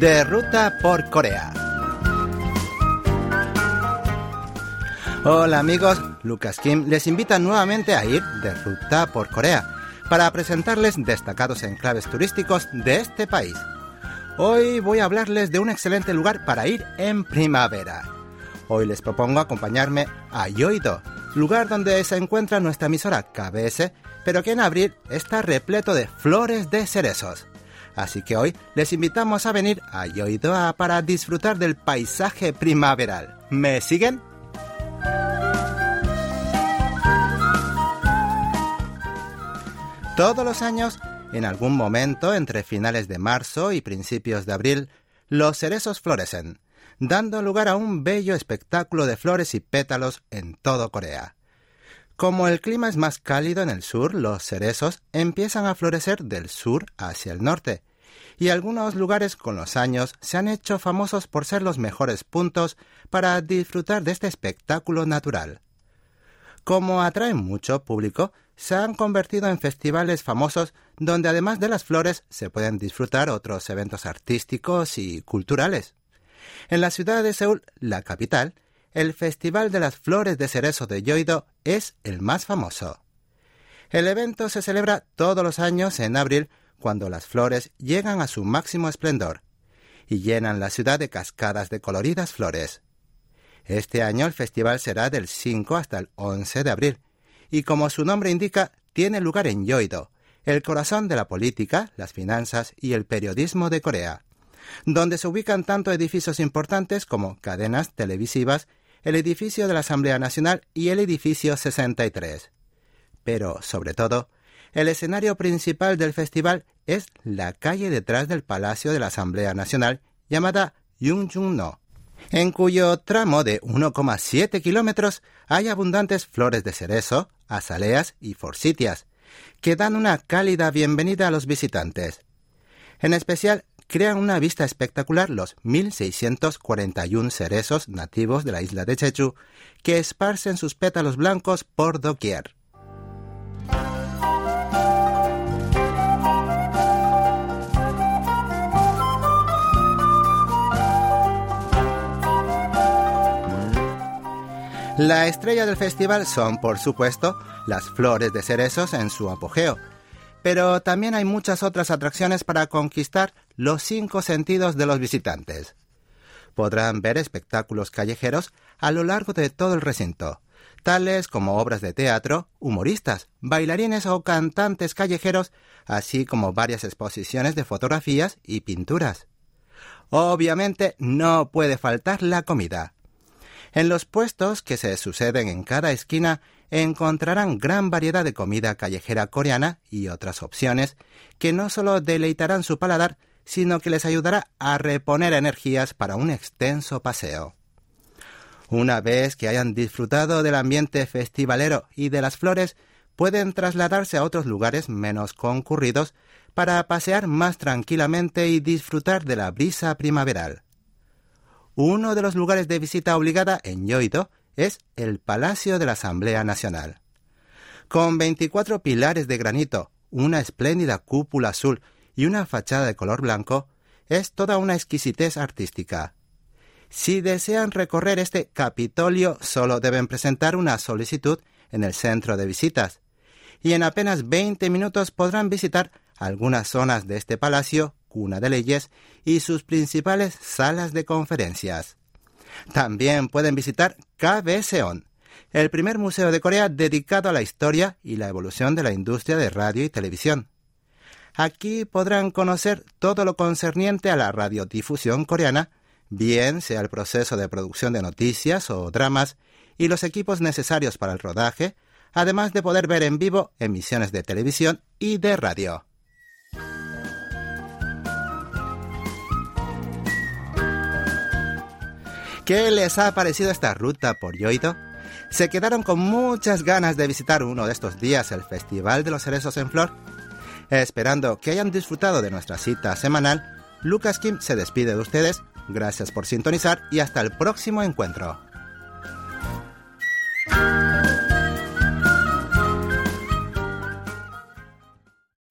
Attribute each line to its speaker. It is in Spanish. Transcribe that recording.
Speaker 1: De ruta por Corea. Hola amigos, Lucas Kim les invita nuevamente a ir de ruta por Corea para presentarles destacados enclaves turísticos de este país. Hoy voy a hablarles de un excelente lugar para ir en primavera. Hoy les propongo acompañarme a Yoido, lugar donde se encuentra nuestra emisora KBS, pero que en abril está repleto de flores de cerezos. Así que hoy les invitamos a venir a Yoidoa para disfrutar del paisaje primaveral. ¿Me siguen? Todos los años, en algún momento entre finales de marzo y principios de abril, los cerezos florecen, dando lugar a un bello espectáculo de flores y pétalos en todo Corea. Como el clima es más cálido en el sur, los cerezos empiezan a florecer del sur hacia el norte, y algunos lugares con los años se han hecho famosos por ser los mejores puntos para disfrutar de este espectáculo natural. Como atraen mucho público, se han convertido en festivales famosos donde además de las flores se pueden disfrutar otros eventos artísticos y culturales. En la ciudad de Seúl, la capital, el Festival de las Flores de Cerezo de Yoido es el más famoso. El evento se celebra todos los años en abril cuando las flores llegan a su máximo esplendor y llenan la ciudad de cascadas de coloridas flores. Este año el festival será del 5 hasta el 11 de abril y como su nombre indica, tiene lugar en Yoido, el corazón de la política, las finanzas y el periodismo de Corea, donde se ubican tanto edificios importantes como cadenas televisivas el edificio de la Asamblea Nacional y el edificio 63. Pero, sobre todo, el escenario principal del festival es la calle detrás del Palacio de la Asamblea Nacional llamada Yungjung-no, en cuyo tramo de 1,7 kilómetros hay abundantes flores de cerezo, azaleas y forsythias, que dan una cálida bienvenida a los visitantes. En especial, crean una vista espectacular los 1.641 cerezos nativos de la isla de Jeju que esparcen sus pétalos blancos por doquier. La estrella del festival son, por supuesto, las flores de cerezos en su apogeo, pero también hay muchas otras atracciones para conquistar los cinco sentidos de los visitantes. Podrán ver espectáculos callejeros a lo largo de todo el recinto, tales como obras de teatro, humoristas, bailarines o cantantes callejeros, así como varias exposiciones de fotografías y pinturas. Obviamente no puede faltar la comida. En los puestos que se suceden en cada esquina encontrarán gran variedad de comida callejera coreana y otras opciones que no solo deleitarán su paladar, sino que les ayudará a reponer energías para un extenso paseo. Una vez que hayan disfrutado del ambiente festivalero y de las flores, pueden trasladarse a otros lugares menos concurridos para pasear más tranquilamente y disfrutar de la brisa primaveral. Uno de los lugares de visita obligada en Yoido es el Palacio de la Asamblea Nacional. Con 24 pilares de granito, una espléndida cúpula azul y una fachada de color blanco, es toda una exquisitez artística. Si desean recorrer este Capitolio, solo deben presentar una solicitud en el centro de visitas, y en apenas 20 minutos podrán visitar algunas zonas de este palacio, cuna de leyes, y sus principales salas de conferencias. También pueden visitar KBSeon, el primer museo de Corea dedicado a la historia y la evolución de la industria de radio y televisión. Aquí podrán conocer todo lo concerniente a la radiodifusión coreana, bien sea el proceso de producción de noticias o dramas y los equipos necesarios para el rodaje, además de poder ver en vivo emisiones de televisión y de radio. ¿Qué les ha parecido esta ruta por Yoito? ¿Se quedaron con muchas ganas de visitar uno de estos días el Festival de los Cerezos en Flor? Esperando que hayan disfrutado de nuestra cita semanal, Lucas Kim se despide de ustedes. Gracias por sintonizar y hasta el próximo encuentro.